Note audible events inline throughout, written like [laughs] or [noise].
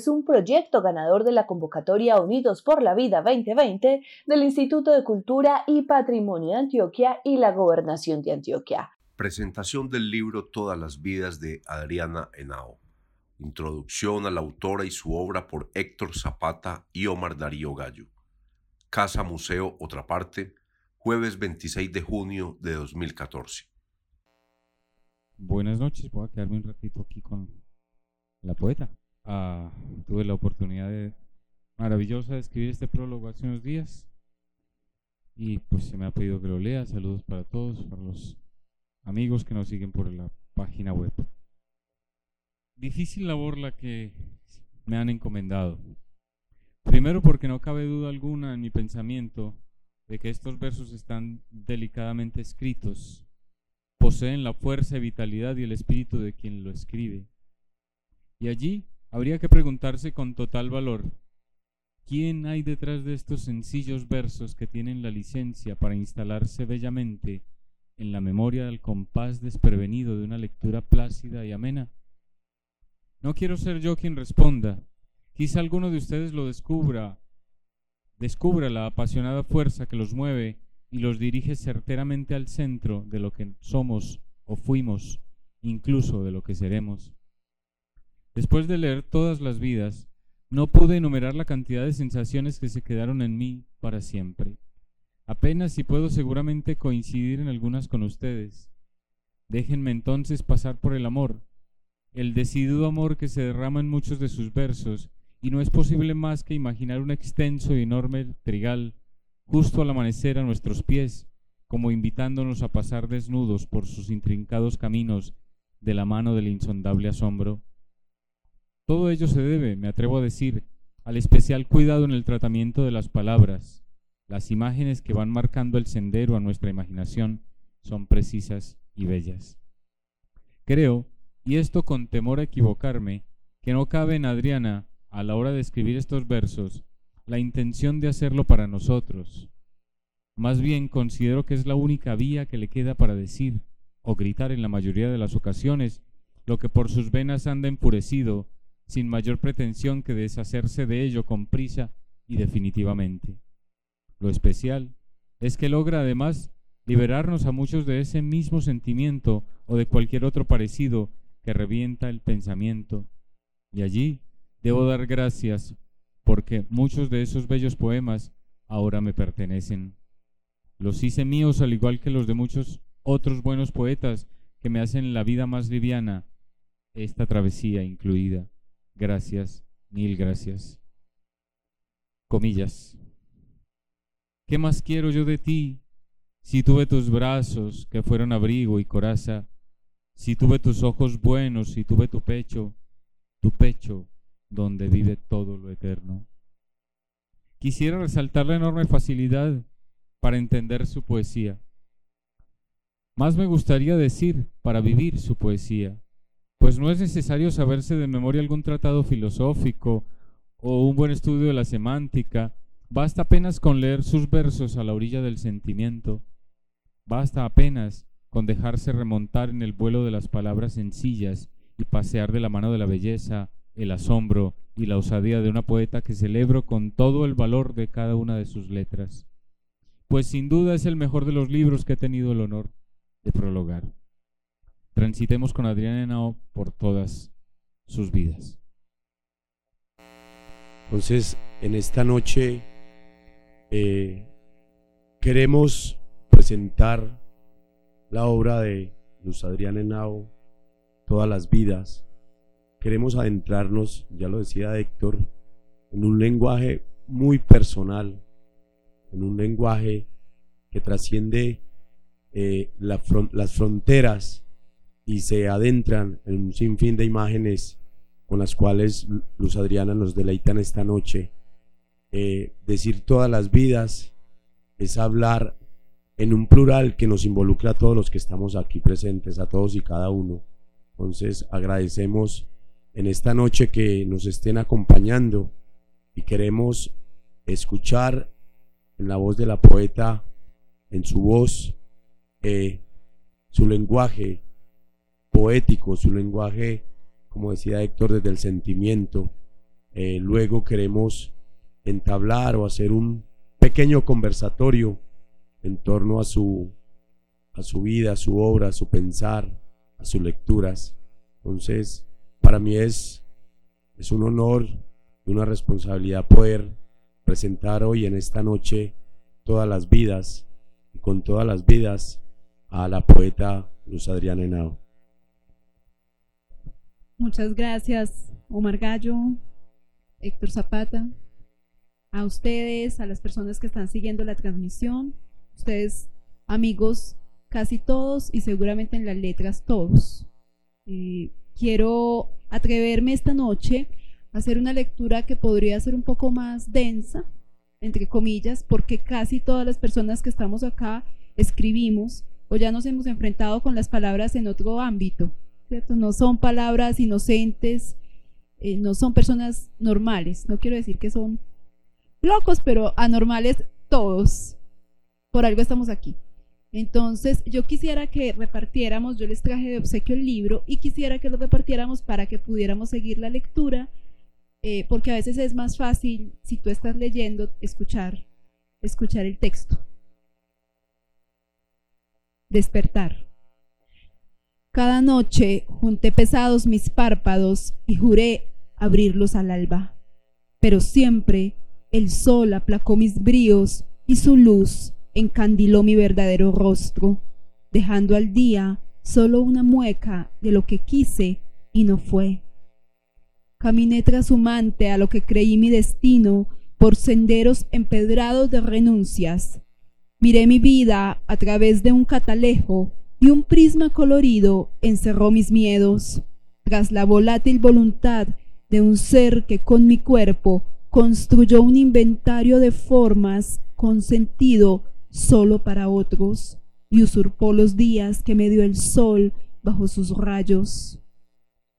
Es un proyecto ganador de la convocatoria Unidos por la Vida 2020 del Instituto de Cultura y Patrimonio de Antioquia y la Gobernación de Antioquia. Presentación del libro Todas las vidas de Adriana Henao. Introducción a la autora y su obra por Héctor Zapata y Omar Darío Gallo. Casa Museo Otra Parte, jueves 26 de junio de 2014. Buenas noches, voy a quedarme un ratito aquí con la poeta. Ah, tuve la oportunidad de, maravillosa de escribir este prólogo hace unos días y pues se me ha pedido que lo lea. Saludos para todos, para los amigos que nos siguen por la página web. Difícil labor la que me han encomendado. Primero porque no cabe duda alguna en mi pensamiento de que estos versos están delicadamente escritos, poseen la fuerza, vitalidad y el espíritu de quien lo escribe. Y allí habría que preguntarse con total valor, ¿quién hay detrás de estos sencillos versos que tienen la licencia para instalarse bellamente en la memoria del compás desprevenido de una lectura plácida y amena? No quiero ser yo quien responda. Quizá alguno de ustedes lo descubra, descubra la apasionada fuerza que los mueve y los dirige certeramente al centro de lo que somos o fuimos, incluso de lo que seremos. Después de leer todas las vidas, no pude enumerar la cantidad de sensaciones que se quedaron en mí para siempre. Apenas si puedo seguramente coincidir en algunas con ustedes. Déjenme entonces pasar por el amor, el decidido amor que se derrama en muchos de sus versos, y no es posible más que imaginar un extenso y enorme trigal justo al amanecer a nuestros pies, como invitándonos a pasar desnudos por sus intrincados caminos de la mano del insondable asombro. Todo ello se debe, me atrevo a decir, al especial cuidado en el tratamiento de las palabras. Las imágenes que van marcando el sendero a nuestra imaginación son precisas y bellas. Creo y esto con temor a equivocarme, que no cabe en Adriana, a la hora de escribir estos versos, la intención de hacerlo para nosotros. Más bien considero que es la única vía que le queda para decir o gritar en la mayoría de las ocasiones lo que por sus venas anda enfurecido, sin mayor pretensión que deshacerse de ello con prisa y definitivamente. Lo especial es que logra además liberarnos a muchos de ese mismo sentimiento o de cualquier otro parecido que revienta el pensamiento. Y allí debo dar gracias porque muchos de esos bellos poemas ahora me pertenecen. Los hice míos al igual que los de muchos otros buenos poetas que me hacen la vida más liviana, esta travesía incluida. Gracias, mil gracias. Comillas. ¿Qué más quiero yo de ti si tuve tus brazos que fueron abrigo y coraza si tuve tus ojos buenos, si tuve tu pecho, tu pecho donde vive todo lo eterno. Quisiera resaltar la enorme facilidad para entender su poesía. Más me gustaría decir para vivir su poesía, pues no es necesario saberse de memoria algún tratado filosófico o un buen estudio de la semántica, basta apenas con leer sus versos a la orilla del sentimiento, basta apenas con dejarse remontar en el vuelo de las palabras sencillas y pasear de la mano de la belleza, el asombro y la osadía de una poeta que celebro con todo el valor de cada una de sus letras, pues sin duda es el mejor de los libros que he tenido el honor de prologar. Transitemos con Adrián Henao por todas sus vidas. Entonces, en esta noche eh, queremos presentar la obra de Luz Adrián Henao, Todas las vidas. Queremos adentrarnos, ya lo decía Héctor, en un lenguaje muy personal, en un lenguaje que trasciende eh, las fronteras y se adentran en un sinfín de imágenes con las cuales Luz Adriana nos deleitan esta noche. Eh, decir todas las vidas es hablar en un plural que nos involucra a todos los que estamos aquí presentes, a todos y cada uno. Entonces agradecemos en esta noche que nos estén acompañando y queremos escuchar en la voz de la poeta, en su voz, eh, su lenguaje poético, su lenguaje, como decía Héctor, desde el sentimiento. Eh, luego queremos entablar o hacer un pequeño conversatorio en torno a su, a su vida, su obra, su pensar, a sus lecturas. Entonces, para mí es, es un honor y una responsabilidad poder presentar hoy en esta noche todas las vidas y con todas las vidas a la poeta Luz Adriana Henao. Muchas gracias, Omar Gallo, Héctor Zapata, a ustedes, a las personas que están siguiendo la transmisión, ustedes amigos, casi todos y seguramente en las letras todos. Eh, quiero atreverme esta noche a hacer una lectura que podría ser un poco más densa, entre comillas, porque casi todas las personas que estamos acá escribimos o ya nos hemos enfrentado con las palabras en otro ámbito, No son palabras inocentes, eh, no son personas normales, no quiero decir que son locos, pero anormales todos. Por algo estamos aquí. Entonces, yo quisiera que repartiéramos, yo les traje de obsequio el libro y quisiera que lo repartiéramos para que pudiéramos seguir la lectura, eh, porque a veces es más fácil, si tú estás leyendo, escuchar, escuchar el texto. Despertar. Cada noche junté pesados mis párpados y juré abrirlos al alba, pero siempre el sol aplacó mis bríos y su luz encandiló mi verdadero rostro, dejando al día solo una mueca de lo que quise y no fue. Caminé trashumante a lo que creí mi destino por senderos empedrados de renuncias. Miré mi vida a través de un catalejo y un prisma colorido encerró mis miedos, tras la volátil voluntad de un ser que con mi cuerpo construyó un inventario de formas con sentido solo para otros y usurpó los días que me dio el sol bajo sus rayos.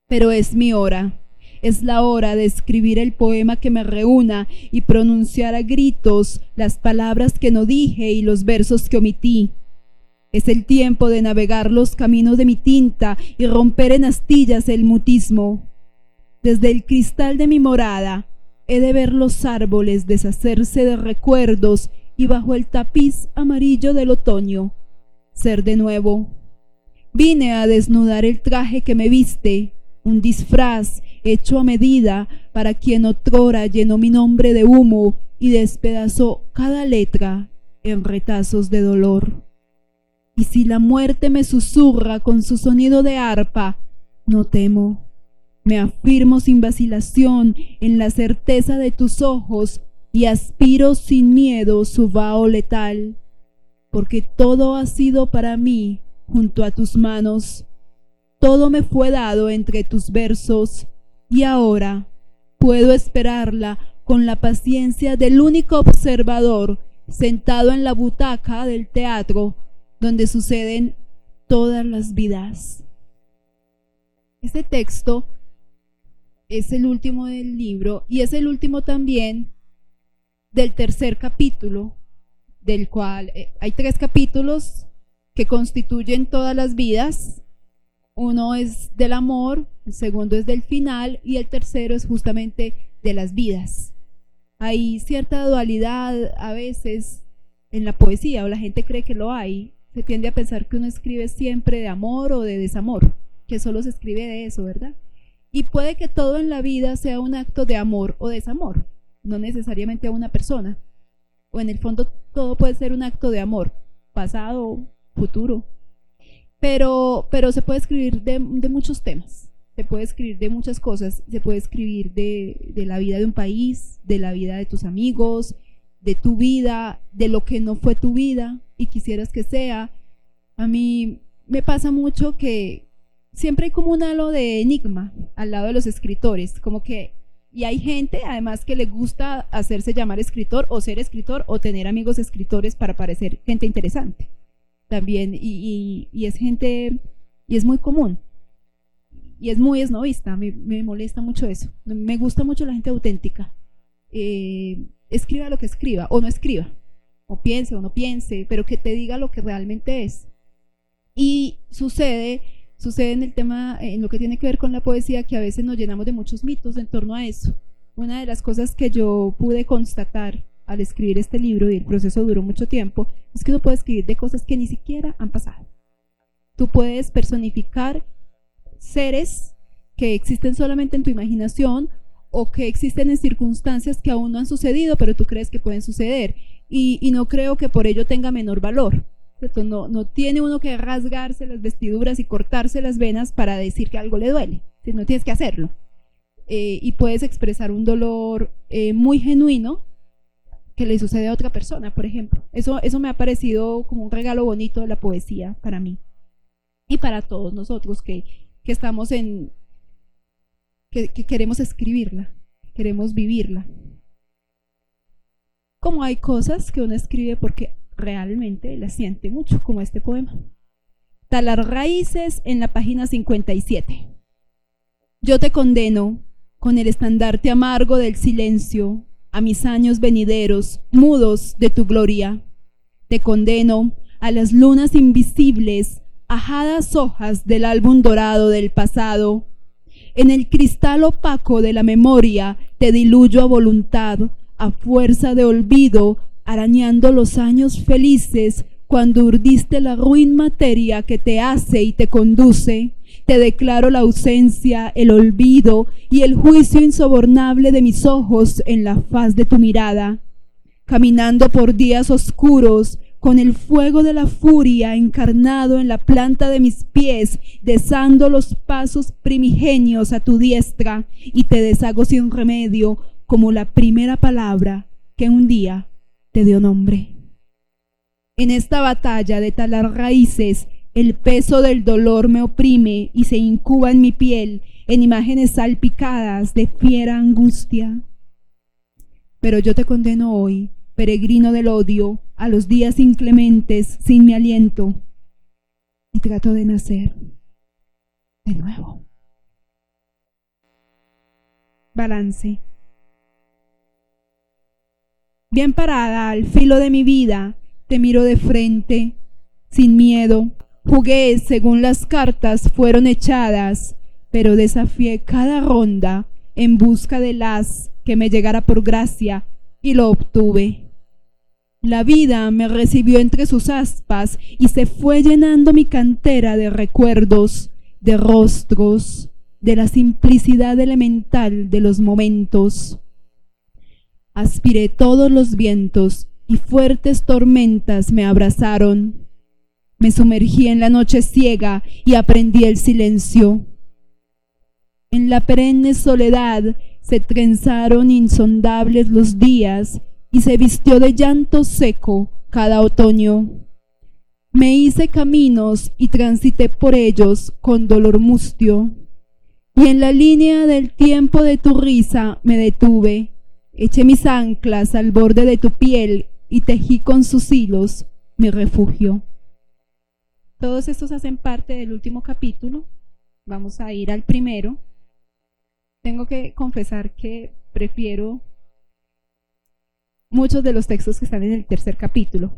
Pero es mi hora, es la hora de escribir el poema que me reúna y pronunciar a gritos las palabras que no dije y los versos que omití. Es el tiempo de navegar los caminos de mi tinta y romper en astillas el mutismo. Desde el cristal de mi morada he de ver los árboles deshacerse de recuerdos y bajo el tapiz amarillo del otoño, ser de nuevo. Vine a desnudar el traje que me viste, un disfraz hecho a medida para quien otrora llenó mi nombre de humo y despedazó cada letra en retazos de dolor. Y si la muerte me susurra con su sonido de arpa, no temo. Me afirmo sin vacilación en la certeza de tus ojos y aspiro sin miedo su vaho letal, porque todo ha sido para mí junto a tus manos, todo me fue dado entre tus versos, y ahora puedo esperarla con la paciencia del único observador sentado en la butaca del teatro donde suceden todas las vidas. Este texto es el último del libro y es el último también del tercer capítulo, del cual eh, hay tres capítulos que constituyen todas las vidas. Uno es del amor, el segundo es del final y el tercero es justamente de las vidas. Hay cierta dualidad a veces en la poesía, o la gente cree que lo hay. Se tiende a pensar que uno escribe siempre de amor o de desamor, que solo se escribe de eso, ¿verdad? Y puede que todo en la vida sea un acto de amor o desamor no necesariamente a una persona. O en el fondo todo puede ser un acto de amor, pasado, futuro. Pero, pero se puede escribir de, muchos temas, se puede escribir de muchas cosas, se puede escribir de, de la vida de un país, de la vida de tus amigos, de tu vida, de lo que no fue tu vida y quisieras que sea, A mí me pasa mucho que siempre hay como un halo de enigma al lado de los escritores, como que y hay gente además que le gusta hacerse llamar escritor o ser escritor o tener amigos escritores para parecer gente interesante también. Y, es gente y es muy común. Y es muy esnovista, me, me molesta mucho eso, me gusta mucho la gente auténtica, eh, escriba lo que escriba o no escriba, o piense o no piense, pero que te diga lo que realmente es. Y sucede sucede en el tema, en lo que tiene que ver con la poesía, que a veces nos llenamos de muchos mitos en torno a eso. Una de las cosas que yo pude constatar al escribir este libro, y el proceso duró mucho tiempo, es que uno puede escribir de cosas que ni siquiera han pasado. Tú puedes personificar seres que existen solamente en tu imaginación o que existen en circunstancias que aún no han sucedido, pero tú crees que pueden suceder. Y, no creo que por ello tenga menor valor. No, no tiene uno que rasgarse las vestiduras y cortarse las venas para decir que algo le duele, no tienes que hacerlo. Eh, y puedes expresar un dolor eh, muy genuino que le sucede a otra persona, por ejemplo. Eso, eso me ha parecido como un regalo bonito de la poesía para mí y para todos nosotros que, que estamos en, que, que queremos escribirla, queremos vivirla. Como hay cosas que uno escribe porque realmente la siente mucho, como este poema. Talar raíces en la página 57. Yo te condeno con el estandarte amargo del silencio a mis años venideros, mudos de tu gloria. Te condeno a las lunas invisibles, ajadas hojas del álbum dorado del pasado. En el cristal opaco de la memoria te diluyo a voluntad, a fuerza de olvido, arañando los años felices cuando urdiste la ruin materia que te hace y te conduce. Te declaro la ausencia, el olvido y el juicio insobornable de mis ojos en la faz de tu mirada. Caminando por días oscuros, con el fuego de la furia encarnado en la planta de mis pies, desando los pasos primigenios a tu diestra, y te deshago sin remedio como la primera palabra que un día te dio nombre. En esta batalla de talar raíces, el peso del dolor me oprime y se incuba en mi piel en imágenes salpicadas de fiera angustia. Pero yo te condeno hoy, peregrino del odio, a los días inclementes sin mi aliento, y trato de nacer de nuevo. Balance. Bien parada al filo de mi vida, te miro de frente, sin miedo. Jugué según las cartas fueron echadas, pero desafié cada ronda en busca de las que me llegara por gracia y lo obtuve. La vida me recibió entre sus aspas y se fue llenando mi cantera de recuerdos, de rostros, de la simplicidad elemental de los momentos. Aspiré todos los vientos y fuertes tormentas me abrazaron. Me sumergí en la noche ciega y aprendí el silencio. En la perenne soledad se trenzaron insondables los días y se vistió de llanto seco cada otoño. Me hice caminos y transité por ellos con dolor mustio. Y en la línea del tiempo de tu risa me detuve Eché mis anclas al borde de tu piel y tejí con sus hilos mi refugio. Todos estos hacen parte del último capítulo. Vamos a ir al primero. Tengo que confesar que prefiero muchos de los textos que están en el tercer capítulo.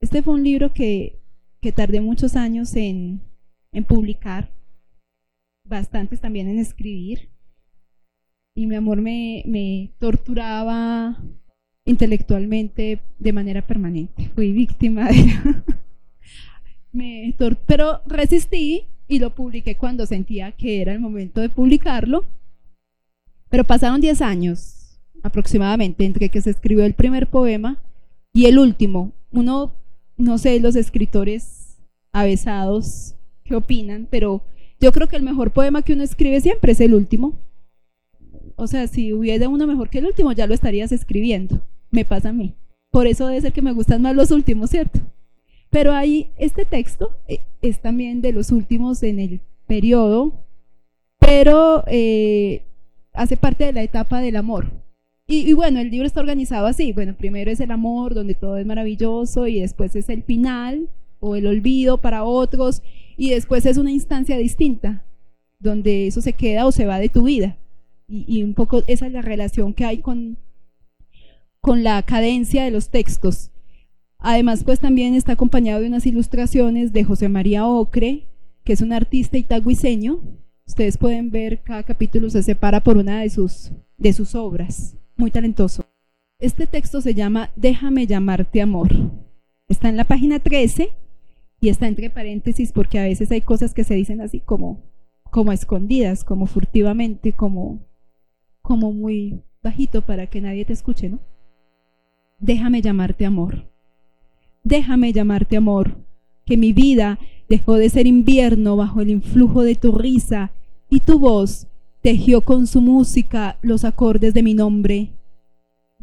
Este fue un libro que, que tardé muchos años en, en publicar, bastantes también en escribir y mi amor me, me torturaba intelectualmente de manera permanente. Fui víctima de... [laughs] pero resistí y lo publiqué cuando sentía que era el momento de publicarlo. Pero pasaron 10 años aproximadamente entre que se escribió el primer poema y el último. Uno, no sé, los escritores avesados qué opinan, pero yo creo que el mejor poema que uno escribe siempre es el último o sea, si hubiera uno mejor que el último, ya lo estarías escribiendo. Me pasa a mí. Por eso debe ser que me gustan más los últimos, ¿cierto? Pero ahí este texto eh, es también de los últimos en el periodo, pero eh, hace parte de la etapa del amor. Y, bueno, el libro está organizado así. Bueno, primero es el amor, donde todo es maravilloso, y después es el final o el olvido para otros, y después es una instancia distinta, donde eso se queda o se va de tu vida. Y, y un poco esa es la relación que hay con, con la cadencia de los textos. Además, pues también está acompañado de unas ilustraciones de José María Ocre, que es un artista itagüiseño. Ustedes pueden ver, cada capítulo se separa por una de sus, de sus obras. Muy talentoso. Este texto se llama Déjame llamarte amor. Está en la página 13 y está entre paréntesis porque a veces hay cosas que se dicen así como, como escondidas, como furtivamente, como, como muy bajito para que nadie te escuche, ¿no? Déjame llamarte amor. Déjame llamarte amor, que mi vida dejó de ser invierno bajo el influjo de tu risa y tu voz tejió con su música los acordes de mi nombre.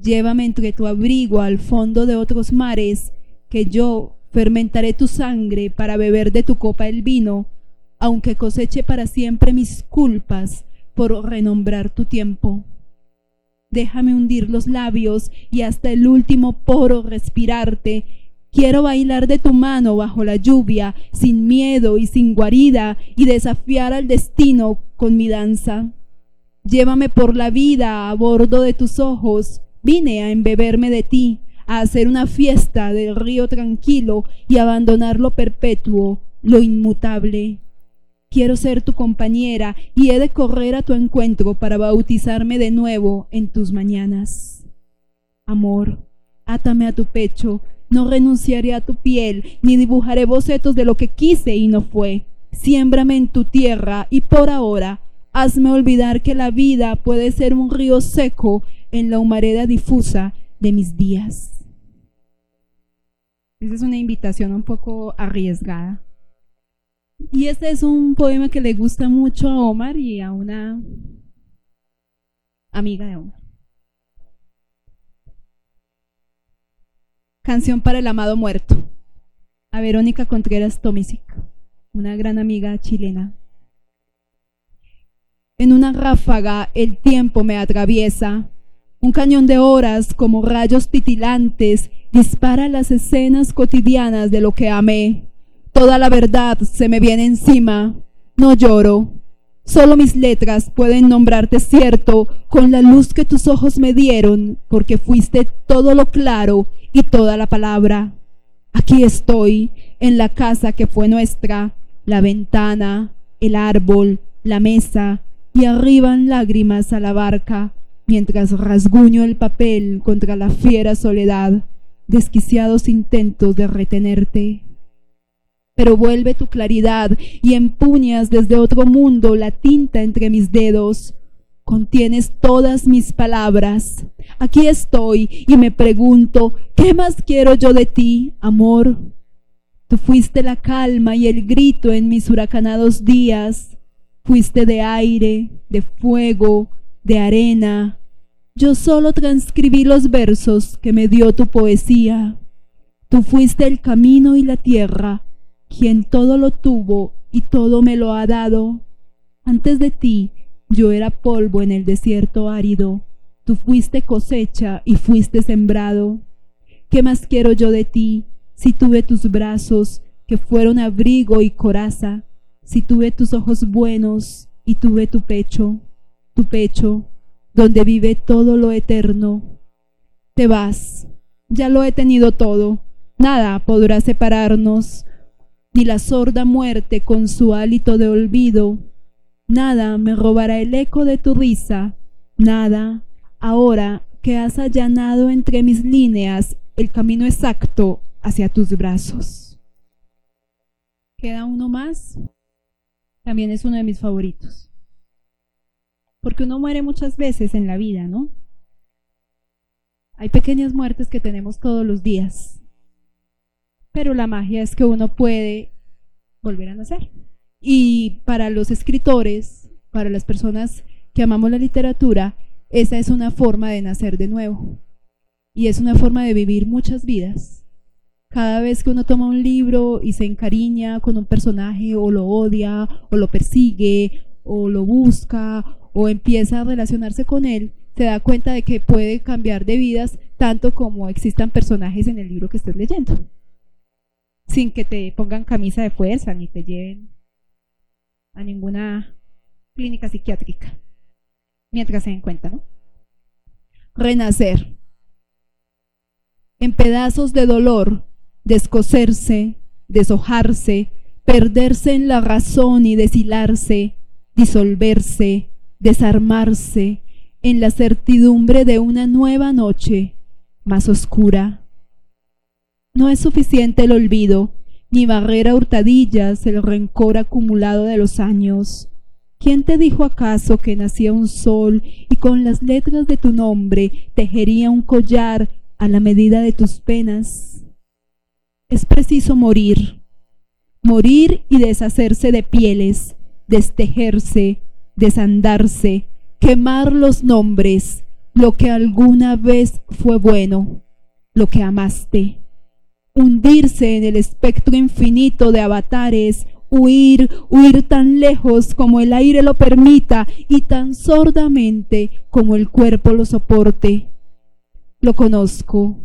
Llévame entre tu abrigo al fondo de otros mares, que yo fermentaré tu sangre para beber de tu copa el vino, aunque coseche para siempre mis culpas por renombrar tu tiempo. Déjame hundir los labios y hasta el último poro respirarte Quiero bailar de tu mano bajo la lluvia, sin miedo y sin guarida, y desafiar al destino con mi danza. Llévame por la vida a bordo de tus ojos, vine a embeberme de ti, a hacer una fiesta del río tranquilo y abandonar lo perpetuo, lo inmutable. Quiero ser tu compañera y he de correr a tu encuentro para bautizarme de nuevo en tus mañanas. Amor, átame a tu pecho, no renunciaré a tu piel, ni dibujaré bocetos de lo que quise y no fue. Siémbrame en tu tierra y por ahora hazme olvidar que la vida puede ser un río seco en la humareda difusa de mis días. Esa es una invitación un poco arriesgada. Y este es un poema que le gusta mucho a Omar y a una amiga de Omar. Canción para el amado muerto. A Verónica Contreras Tomisic, una gran amiga chilena. En una ráfaga el tiempo me atraviesa. Un cañón de horas como rayos titilantes dispara las escenas cotidianas de lo que amé. Toda la verdad se me viene encima. No lloro. Solo mis letras pueden nombrarte cierto con la luz que tus ojos me dieron, porque fuiste todo lo claro y toda la palabra. Aquí estoy, en la casa que fue nuestra, la ventana, el árbol, la mesa, y arriban lágrimas a la barca, mientras rasguño el papel contra la fiera soledad, desquiciados intentos de retenerte. Pero vuelve tu claridad y empuñas desde otro mundo la tinta entre mis dedos, Contienes todas mis palabras. Aquí estoy y me pregunto, ¿qué más quiero yo de ti, amor? Tú fuiste la calma y el grito en mis huracanados días. Fuiste de aire, de fuego, de arena. Yo solo transcribí los versos que me dio tu poesía. Tú fuiste el camino y la tierra, quien todo lo tuvo y todo me lo ha dado. Antes de ti yo era polvo en el desierto árido, tú fuiste cosecha y fuiste sembrado. ¿Qué más quiero yo de ti si tuve tus brazos que fueron abrigo y coraza, si tuve tus ojos buenos y tuve tu pecho, tu pecho, donde vive todo lo eterno? Te vas, ya lo he tenido todo, nada podrá separarnos, ni la sorda muerte con su hálito de olvido. Nada me robará el eco de tu risa, nada, ahora que has allanado entre mis líneas el camino exacto hacia tus brazos. Queda uno más. También es uno de mis favoritos. Porque uno muere muchas veces en la vida, ¿no? Hay pequeñas muertes que tenemos todos los días. Pero la magia es que uno puede volver a nacer. Y para los escritores, para las personas que amamos la literatura, esa es una forma de nacer de nuevo. Y es una forma de vivir muchas vidas. cada vez que uno toma un libro y se encariña con un personaje o lo odia o lo persigue o lo busca o empieza a relacionarse con él, se da cuenta de que puede cambiar de vidas tanto como existan personajes en el libro que estés leyendo. Sin que te pongan camisa de fuerza ni te lleven a ninguna clínica psiquiátrica. Mientras se den cuenta, ¿no? Renacer. En pedazos de dolor, descoserse, deshojarse, perderse en la razón y deshilarse, disolverse, desarmarse, en la certidumbre de una nueva noche más oscura. No es suficiente el olvido, ni barrera hurtadillas el rencor acumulado de los años. ¿Quién te dijo acaso que nacía un sol y con las letras de tu nombre tejería un collar a la medida de tus penas? Es preciso morir, morir y deshacerse de pieles, destejerse, desandarse, quemar los nombres, lo que alguna vez fue bueno, lo que amaste, hundirse en el espectro infinito de avatares, huir, huir tan lejos como el aire lo permita y tan sordamente como el cuerpo lo soporte. Lo conozco,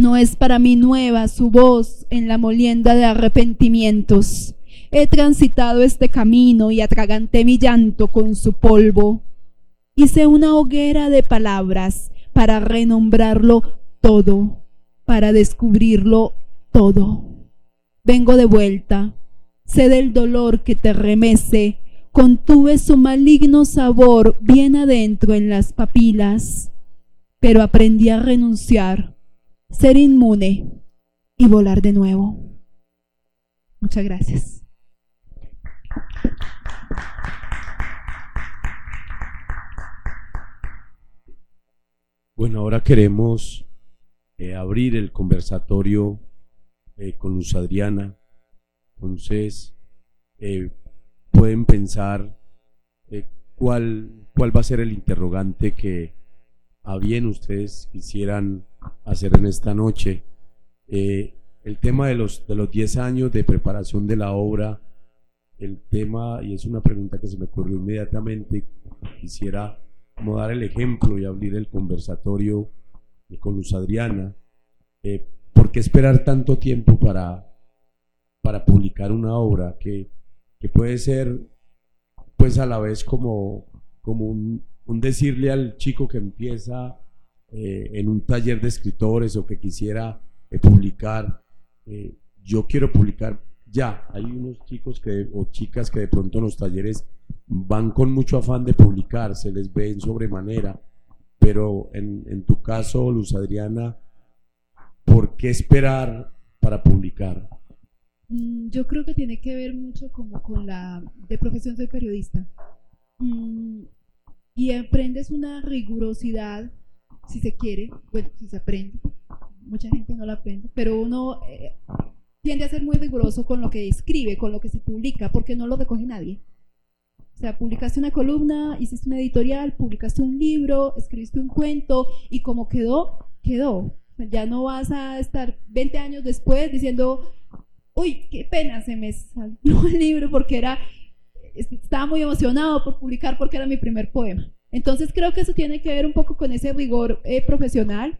no es para mí nueva su voz en la molienda de arrepentimientos. He transitado este camino y atraganté mi llanto con su polvo. Hice una hoguera de palabras para renombrarlo todo, para descubrirlo todo. Vengo de vuelta, sé del dolor que te remece, contuve su maligno sabor bien adentro en las papilas, pero aprendí a renunciar ser inmune y volar de nuevo. Muchas gracias. Bueno, ahora queremos eh, abrir el conversatorio eh, con Luz Adriana. Entonces, eh, pueden pensar cuál, cuál va a ser el interrogante que a bien ustedes quisieran hacer en esta noche. Eh, el tema de los, de los 10 años de preparación de la obra, el tema, y es una pregunta que se me ocurrió inmediatamente, quisiera como dar el ejemplo y abrir el conversatorio con Luz Adriana. Eh, ¿Por qué esperar tanto tiempo para, para publicar una obra que, que puede ser pues a la vez como, como un, un decirle al chico que empieza eh, en un taller de escritores o que quisiera eh, publicar, eh, yo quiero publicar ya. Hay unos chicos que, o chicas que de pronto en los talleres van con mucho afán de publicar, se les ve en sobremanera, pero en, en tu caso, Luz Adriana, ¿por qué esperar para publicar? Mm, yo creo que tiene que ver mucho como con la de profesión soy periodista. Mm, y aprendes una rigurosidad si se quiere, bueno, si se aprende, mucha gente no lo aprende, pero uno eh, tiende a ser muy riguroso con lo que escribe, con lo que se publica, porque no lo recoge nadie. O sea, publicaste una columna, hiciste una editorial, publicaste un libro, escribiste un cuento y como quedó, quedó. ya no vas a estar 20 años después diciendo, uy, qué pena, se me salió el libro porque era, estaba muy emocionado por publicar porque era mi primer poema. Entonces creo que eso tiene que ver un poco con ese rigor eh, profesional.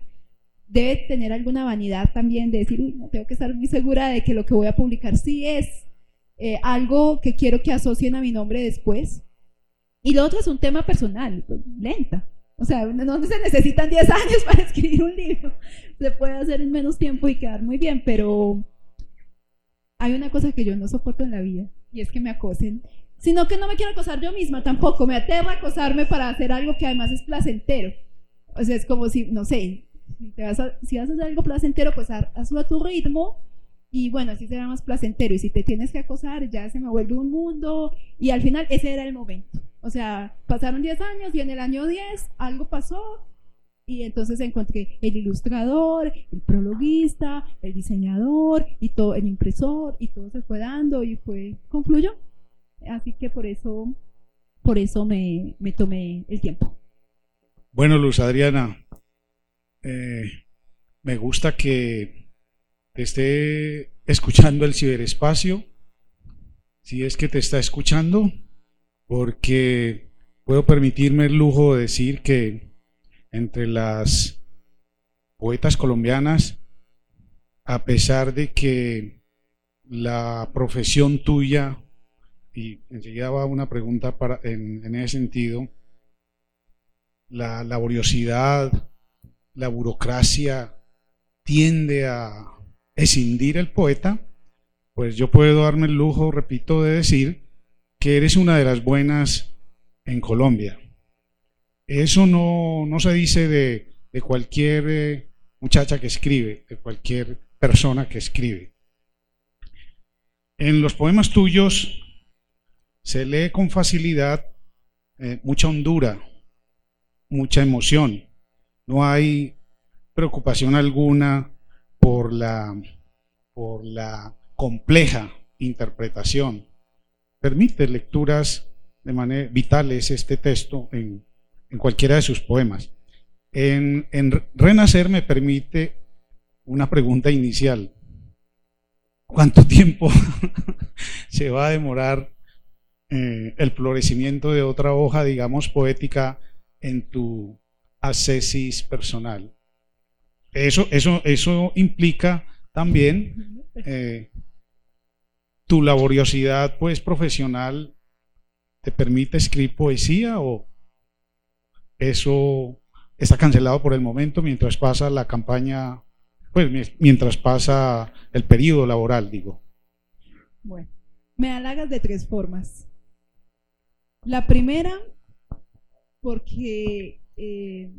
Debe tener alguna vanidad también de decir, no, tengo que estar muy segura de que lo que voy a publicar sí es eh, algo que quiero que asocien a mi nombre después. Y lo otro es un tema personal, pues, lenta. O sea, no se necesitan 10 años [laughs] para escribir un libro. Se puede hacer en menos tiempo y quedar muy bien, pero hay una cosa que yo no soporto en la vida y es que me acosen sino que no me quiero acosar yo misma tampoco, me aterra acosarme para hacer algo que además es placentero. O sea, es como si, no sé, si vas a, si vas a hacer algo placentero, pues hazlo a tu ritmo y bueno, así será más placentero. Y si te tienes que acosar, ya se me vuelve un mundo y al final ese era el momento. O sea, pasaron 10 años y en el año 10 algo pasó y entonces encontré el ilustrador, el prologuista, el diseñador y todo, el impresor y todo se fue dando y fue, concluyó. Así que por eso, por eso me, tomé el tiempo. Bueno, Luz Adriana, eh, me gusta que te esté escuchando el ciberespacio, si es que te está escuchando, porque puedo permitirme el lujo de decir que entre las poetas colombianas, a pesar de que la profesión tuya, y enseguida va una pregunta para, en, en ese sentido, la laboriosidad, la burocracia tiende a escindir el poeta, pues yo puedo darme el lujo, repito, de decir que eres una de las buenas en Colombia. Eso no, se dice de, de cualquier eh, muchacha que escribe, de cualquier persona que escribe. En los poemas tuyos se lee con facilidad eh, mucha hondura, mucha emoción. No hay preocupación alguna por la, por la compleja interpretación. Permite lecturas de manera vitales este texto en, en cualquiera de sus poemas. En, en, Renacer me permite una pregunta inicial. ¿Cuánto tiempo [laughs] se va a demorar eh, el florecimiento de otra hoja, digamos, poética en tu ascesis personal? Eso, eso, eso implica también eh, tu laboriosidad pues profesional te permite escribir poesía o eso está cancelado por el momento mientras pasa la campaña, pues mientras pasa el periodo laboral, digo. Bueno, me halagas de tres formas. La primera, porque eh,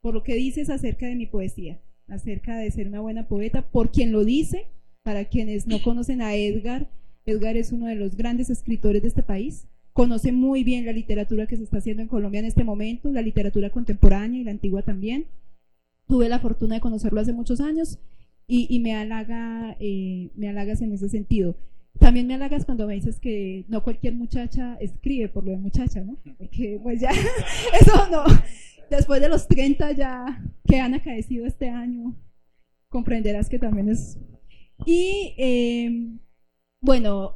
por lo que dices acerca de mi poesía, acerca de ser una buena poeta, por quien lo dice, para quienes no conocen a Edgar, Edgar es uno de los grandes escritores de este país, conoce muy bien la literatura que se está haciendo en Colombia en este momento, la literatura contemporánea y la antigua también. Tuve la fortuna de conocerlo hace muchos años y, me, halaga, eh, me halagas en ese sentido. También me halagas cuando me dices que no cualquier muchacha escribe por lo de muchacha, ¿no? Porque pues ya, [laughs] eso no, después de los 30 ya que han acaecido este año, comprenderás que también es... Y em, bueno,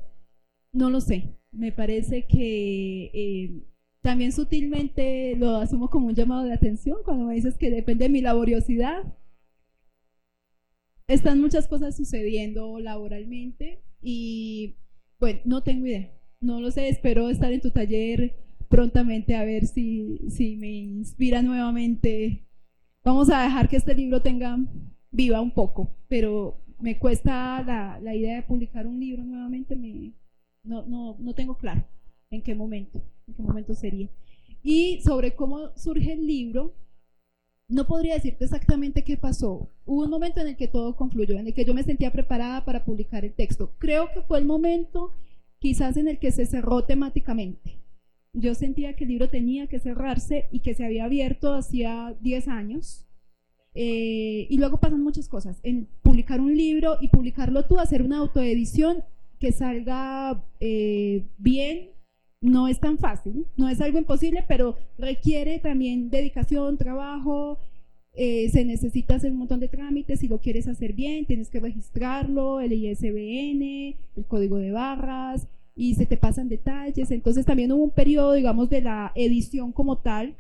no lo sé, me parece que em, también sutilmente lo asumo como un llamado de atención cuando me dices que depende de mi laboriosidad. Están muchas cosas sucediendo laboralmente y bueno, no tengo idea, no lo sé, espero estar en tu taller prontamente a ver si, si me inspira nuevamente. Vamos a dejar que este libro tenga viva un poco, pero me cuesta la, la idea de publicar un libro nuevamente, me, no, no, no tengo claro en qué momento, en qué momento sería. Y sobre cómo surge el libro, no podría decirte exactamente qué pasó. Hubo un momento en el que todo confluyó, en el que yo me sentía preparada para publicar el texto. Creo que fue el momento quizás en el que se cerró temáticamente yo sentía que el libro tenía que cerrarse y que se había abierto hacía 10 años. Eh, y luego pasan muchas cosas. En publicar un libro y publicarlo tú, hacer una autoedición que salga eh, bien, no es tan fácil, no es algo imposible, pero requiere también dedicación, trabajo, eh, se necesita hacer un montón de trámites, si lo quieres hacer bien, tienes que registrarlo, el ISBN, el código de barras, y se te pasan detalles. Entonces también hubo un periodo, digamos, de la edición como tal,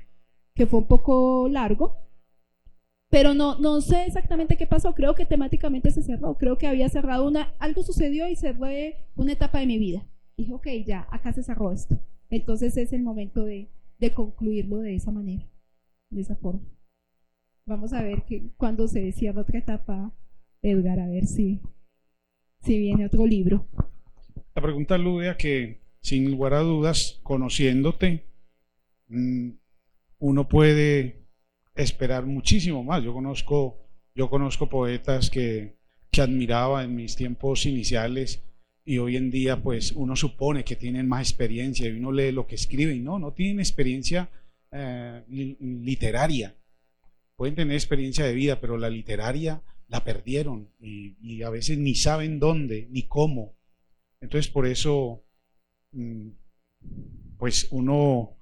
que fue un poco largo, pero no, no sé exactamente qué pasó, creo que temáticamente se cerró, creo que había cerrado una, algo sucedió y cerró una etapa de mi vida. Dije, ok, ya, acá se cerró esto. Entonces es el momento de, de concluirlo de esa manera, de esa forma. Vamos a ver que cuando se cierra otra etapa, Edgar, a ver si, si viene otro libro. La pregunta alude a que, sin lugar a dudas, conociéndote, mm, uno puede esperar muchísimo más. Yo conozco, yo conozco poetas que, que admiraba en mis tiempos iniciales y hoy en día pues uno supone que tienen más experiencia y uno lee lo que escriben y no, no tienen experiencia eh, literaria. Pueden tener experiencia de vida, pero la literaria la perdieron y a veces ni saben dónde ni cómo entonces por eso, mm, pues uno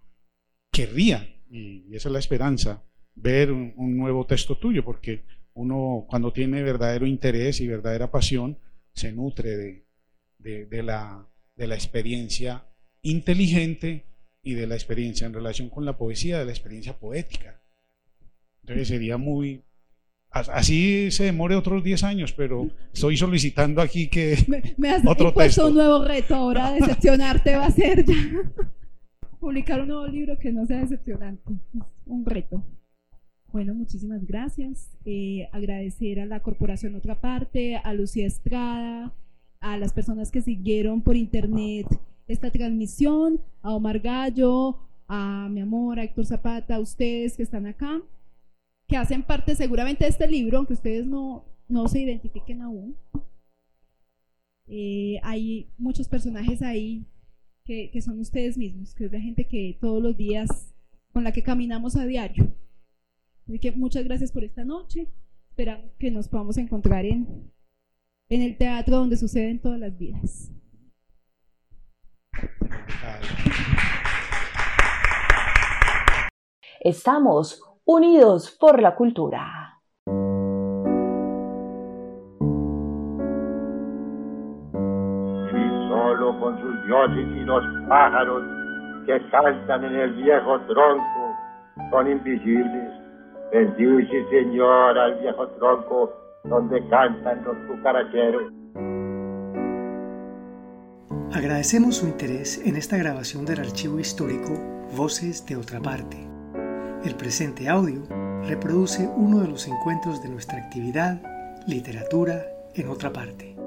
querría, y esa es la esperanza, ver un, nuevo texto tuyo, porque Uno cuando tiene verdadero interés y verdadera pasión, se nutre de, la, de la experiencia inteligente y de la experiencia en relación con la poesía, de la experiencia poética. Entonces sería muy... Así se demore otros 10 años, pero estoy solicitando aquí que [laughs] me, me has otro texto. un nuevo reto ahora, [laughs] decepcionarte va a ser ya [laughs] publicar un nuevo libro que no sea decepcionante. un reto. Bueno, muchísimas gracias. Eh, agradecer a la Corporación Otra Parte, a Lucía Estrada, a las personas que siguieron por internet esta transmisión, a Omar Gallo, a mi amor, a Héctor Zapata, a ustedes que están acá, que hacen parte seguramente de este libro, aunque ustedes no, no se identifiquen aún. Eh, hay muchos personajes ahí que, que son ustedes mismos, que es la gente que todos los días, con la que caminamos a diario. Así que muchas gracias por esta noche. Esperamos que nos podamos encontrar en, en el teatro donde suceden todas las vidas. Estamos unidos por la cultura. Y solo con sus dioses y los pájaros que cantan en el viejo tronco son invisibles Bendice, Señor, al viejo tronco donde cantan los cucaracheros. Agradecemos su interés en esta grabación del archivo histórico Voces de otra parte. El presente audio reproduce uno de los encuentros de nuestra actividad Literatura en otra parte.